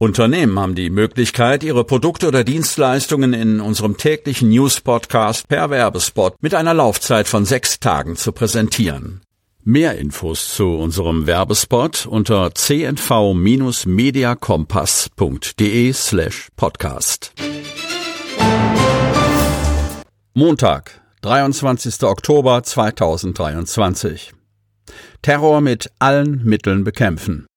Unternehmen haben die Möglichkeit, ihre Produkte oder Dienstleistungen in unserem täglichen News-Podcast per Werbespot mit einer Laufzeit von sechs Tagen zu präsentieren. Mehr Infos zu unserem Werbespot unter cnv-mediakompass.de slash podcast. Montag, 23. Oktober 2023. Terror mit allen Mitteln bekämpfen.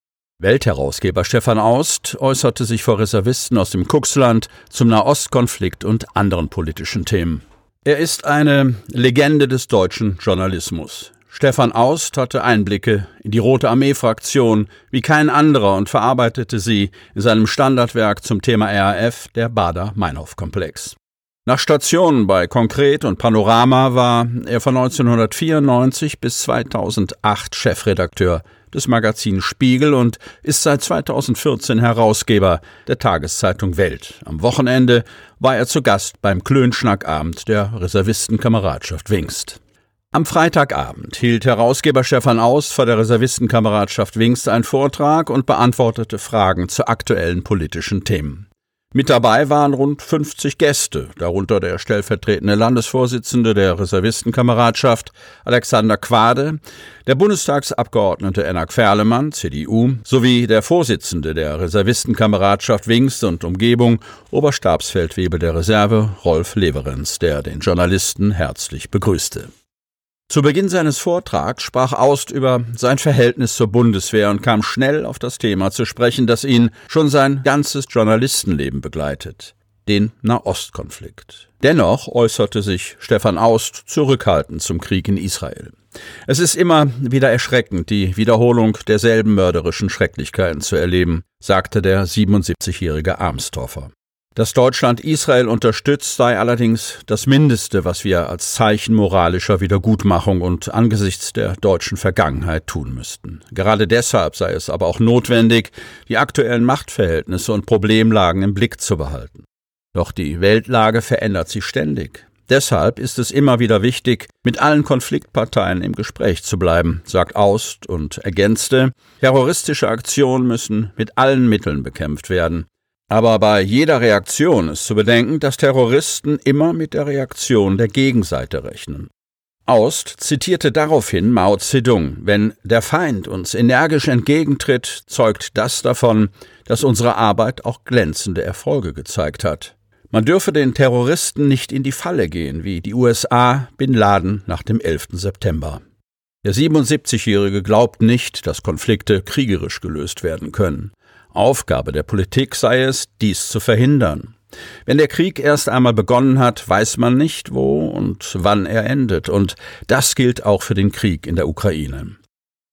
Weltherausgeber Stefan Aust äußerte sich vor Reservisten aus dem Kuxland zum Nahostkonflikt und anderen politischen Themen. Er ist eine Legende des deutschen Journalismus. Stefan Aust hatte Einblicke in die Rote Armee-Fraktion wie kein anderer und verarbeitete sie in seinem Standardwerk zum Thema RAF, der Bader-Meinhof-Komplex. Nach Stationen bei Konkret und Panorama war er von 1994 bis 2008 Chefredakteur des Magazins Spiegel und ist seit 2014 Herausgeber der Tageszeitung Welt. Am Wochenende war er zu Gast beim Klönschnackabend der Reservistenkameradschaft Wingst. Am Freitagabend hielt Herausgeber Stefan Aus vor der Reservistenkameradschaft Wingst einen Vortrag und beantwortete Fragen zu aktuellen politischen Themen. Mit dabei waren rund 50 Gäste, darunter der stellvertretende Landesvorsitzende der Reservistenkameradschaft Alexander Quade, der Bundestagsabgeordnete Enak Ferlemann, CDU, sowie der Vorsitzende der Reservistenkameradschaft Wings und Umgebung, Oberstabsfeldwebel der Reserve Rolf Leverenz, der den Journalisten herzlich begrüßte. Zu Beginn seines Vortrags sprach Aust über sein Verhältnis zur Bundeswehr und kam schnell auf das Thema zu sprechen, das ihn schon sein ganzes Journalistenleben begleitet, den Nahostkonflikt. Dennoch äußerte sich Stefan Aust zurückhaltend zum Krieg in Israel. Es ist immer wieder erschreckend, die Wiederholung derselben mörderischen Schrecklichkeiten zu erleben, sagte der 77-jährige Armstorfer. Dass Deutschland Israel unterstützt, sei allerdings das Mindeste, was wir als Zeichen moralischer Wiedergutmachung und angesichts der deutschen Vergangenheit tun müssten. Gerade deshalb sei es aber auch notwendig, die aktuellen Machtverhältnisse und Problemlagen im Blick zu behalten. Doch die Weltlage verändert sich ständig. Deshalb ist es immer wieder wichtig, mit allen Konfliktparteien im Gespräch zu bleiben, sagt Aust und ergänzte, terroristische Aktionen müssen mit allen Mitteln bekämpft werden. Aber bei jeder Reaktion ist zu bedenken, dass Terroristen immer mit der Reaktion der Gegenseite rechnen. Aust zitierte daraufhin Mao Zedong, wenn der Feind uns energisch entgegentritt, zeugt das davon, dass unsere Arbeit auch glänzende Erfolge gezeigt hat. Man dürfe den Terroristen nicht in die Falle gehen, wie die USA Bin Laden nach dem 11. September. Der 77-Jährige glaubt nicht, dass Konflikte kriegerisch gelöst werden können. Aufgabe der Politik sei es, dies zu verhindern. Wenn der Krieg erst einmal begonnen hat, weiß man nicht, wo und wann er endet, und das gilt auch für den Krieg in der Ukraine.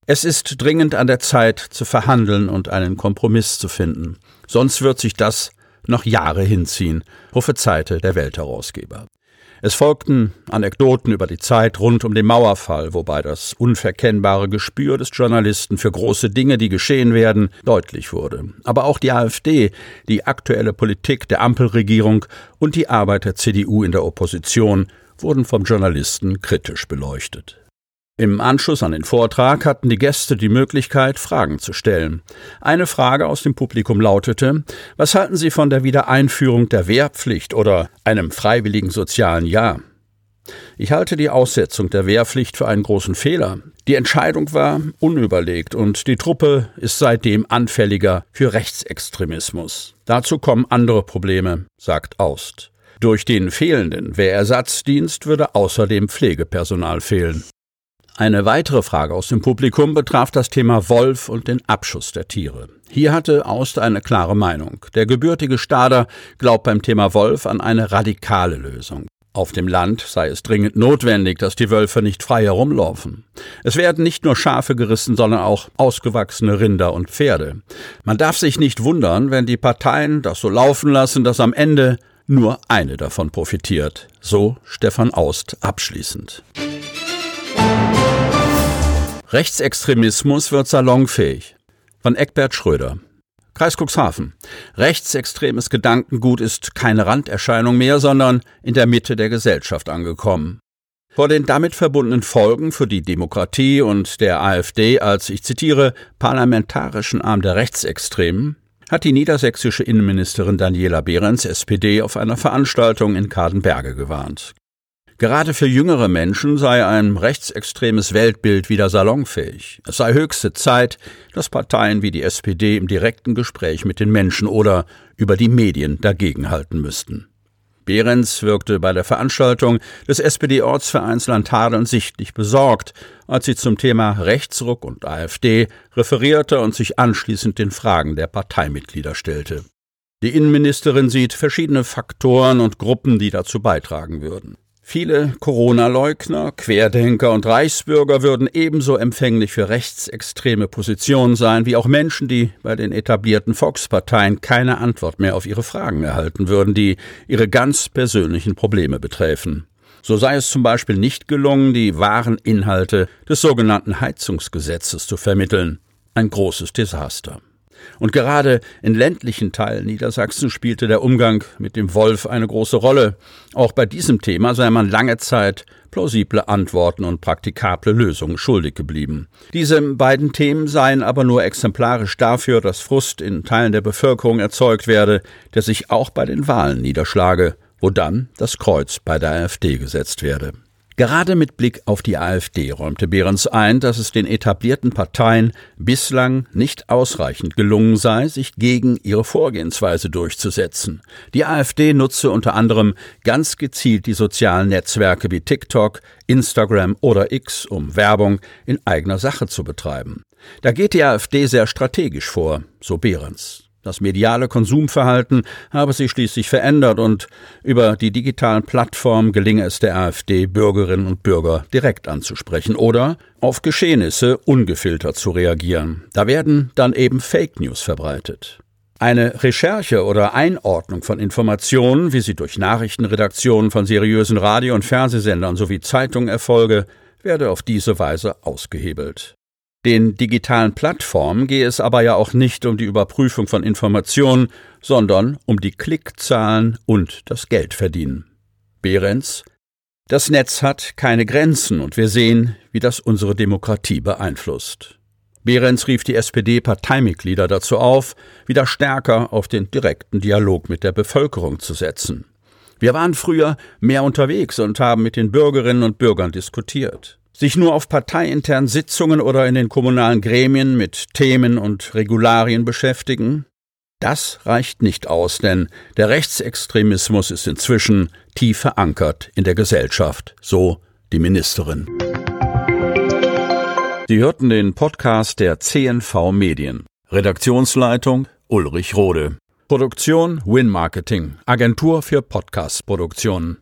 Es ist dringend an der Zeit zu verhandeln und einen Kompromiss zu finden, sonst wird sich das noch Jahre hinziehen, prophezeite der Weltherausgeber. Es folgten Anekdoten über die Zeit rund um den Mauerfall, wobei das unverkennbare Gespür des Journalisten für große Dinge, die geschehen werden, deutlich wurde. Aber auch die AfD, die aktuelle Politik der Ampelregierung und die Arbeit der CDU in der Opposition wurden vom Journalisten kritisch beleuchtet. Im Anschluss an den Vortrag hatten die Gäste die Möglichkeit, Fragen zu stellen. Eine Frage aus dem Publikum lautete, was halten Sie von der Wiedereinführung der Wehrpflicht oder einem freiwilligen sozialen Jahr? Ich halte die Aussetzung der Wehrpflicht für einen großen Fehler. Die Entscheidung war unüberlegt und die Truppe ist seitdem anfälliger für Rechtsextremismus. Dazu kommen andere Probleme, sagt Aust. Durch den fehlenden Wehrersatzdienst würde außerdem Pflegepersonal fehlen. Eine weitere Frage aus dem Publikum betraf das Thema Wolf und den Abschuss der Tiere. Hier hatte Aust eine klare Meinung. Der gebürtige Stader glaubt beim Thema Wolf an eine radikale Lösung. Auf dem Land sei es dringend notwendig, dass die Wölfe nicht frei herumlaufen. Es werden nicht nur Schafe gerissen, sondern auch ausgewachsene Rinder und Pferde. Man darf sich nicht wundern, wenn die Parteien das so laufen lassen, dass am Ende nur eine davon profitiert. So Stefan Aust abschließend. Rechtsextremismus wird salonfähig. Von Eckbert Schröder. Kreis Cuxhaven. Rechtsextremes Gedankengut ist keine Randerscheinung mehr, sondern in der Mitte der Gesellschaft angekommen. Vor den damit verbundenen Folgen für die Demokratie und der AfD als, ich zitiere, parlamentarischen Arm der Rechtsextremen hat die niedersächsische Innenministerin Daniela Behrens, SPD, auf einer Veranstaltung in Kadenberge gewarnt. Gerade für jüngere Menschen sei ein rechtsextremes Weltbild wieder salonfähig. Es sei höchste Zeit, dass Parteien wie die SPD im direkten Gespräch mit den Menschen oder über die Medien dagegenhalten müssten. Behrens wirkte bei der Veranstaltung des SPD-Ortsvereins Landhadeln sichtlich besorgt, als sie zum Thema Rechtsruck und AfD referierte und sich anschließend den Fragen der Parteimitglieder stellte. Die Innenministerin sieht verschiedene Faktoren und Gruppen, die dazu beitragen würden. Viele Corona-Leugner, Querdenker und Reichsbürger würden ebenso empfänglich für rechtsextreme Positionen sein, wie auch Menschen, die bei den etablierten Volksparteien keine Antwort mehr auf ihre Fragen erhalten würden, die ihre ganz persönlichen Probleme betreffen. So sei es zum Beispiel nicht gelungen, die wahren Inhalte des sogenannten Heizungsgesetzes zu vermitteln. Ein großes Desaster. Und gerade in ländlichen Teilen Niedersachsen spielte der Umgang mit dem Wolf eine große Rolle. Auch bei diesem Thema sei man lange Zeit plausible Antworten und praktikable Lösungen schuldig geblieben. Diese beiden Themen seien aber nur exemplarisch dafür, dass Frust in Teilen der Bevölkerung erzeugt werde, der sich auch bei den Wahlen niederschlage, wo dann das Kreuz bei der AfD gesetzt werde. Gerade mit Blick auf die AfD räumte Behrens ein, dass es den etablierten Parteien bislang nicht ausreichend gelungen sei, sich gegen ihre Vorgehensweise durchzusetzen. Die AfD nutze unter anderem ganz gezielt die sozialen Netzwerke wie TikTok, Instagram oder X, um Werbung in eigener Sache zu betreiben. Da geht die AfD sehr strategisch vor, so Behrens. Das mediale Konsumverhalten habe sich schließlich verändert und über die digitalen Plattformen gelinge es der AfD, Bürgerinnen und Bürger direkt anzusprechen oder auf Geschehnisse ungefiltert zu reagieren. Da werden dann eben Fake News verbreitet. Eine Recherche oder Einordnung von Informationen, wie sie durch Nachrichtenredaktionen von seriösen Radio- und Fernsehsendern sowie Zeitungen erfolge, werde auf diese Weise ausgehebelt. Den digitalen Plattformen gehe es aber ja auch nicht um die Überprüfung von Informationen, sondern um die Klickzahlen und das Geldverdienen. Behrens Das Netz hat keine Grenzen und wir sehen, wie das unsere Demokratie beeinflusst. Behrens rief die SPD-Parteimitglieder dazu auf, wieder stärker auf den direkten Dialog mit der Bevölkerung zu setzen. Wir waren früher mehr unterwegs und haben mit den Bürgerinnen und Bürgern diskutiert sich nur auf parteiinternen Sitzungen oder in den kommunalen Gremien mit Themen und Regularien beschäftigen? Das reicht nicht aus, denn der Rechtsextremismus ist inzwischen tief verankert in der Gesellschaft, so die Ministerin. Sie hörten den Podcast der CNV Medien. Redaktionsleitung Ulrich Rode. Produktion Win Marketing, Agentur für Podcast-Produktionen.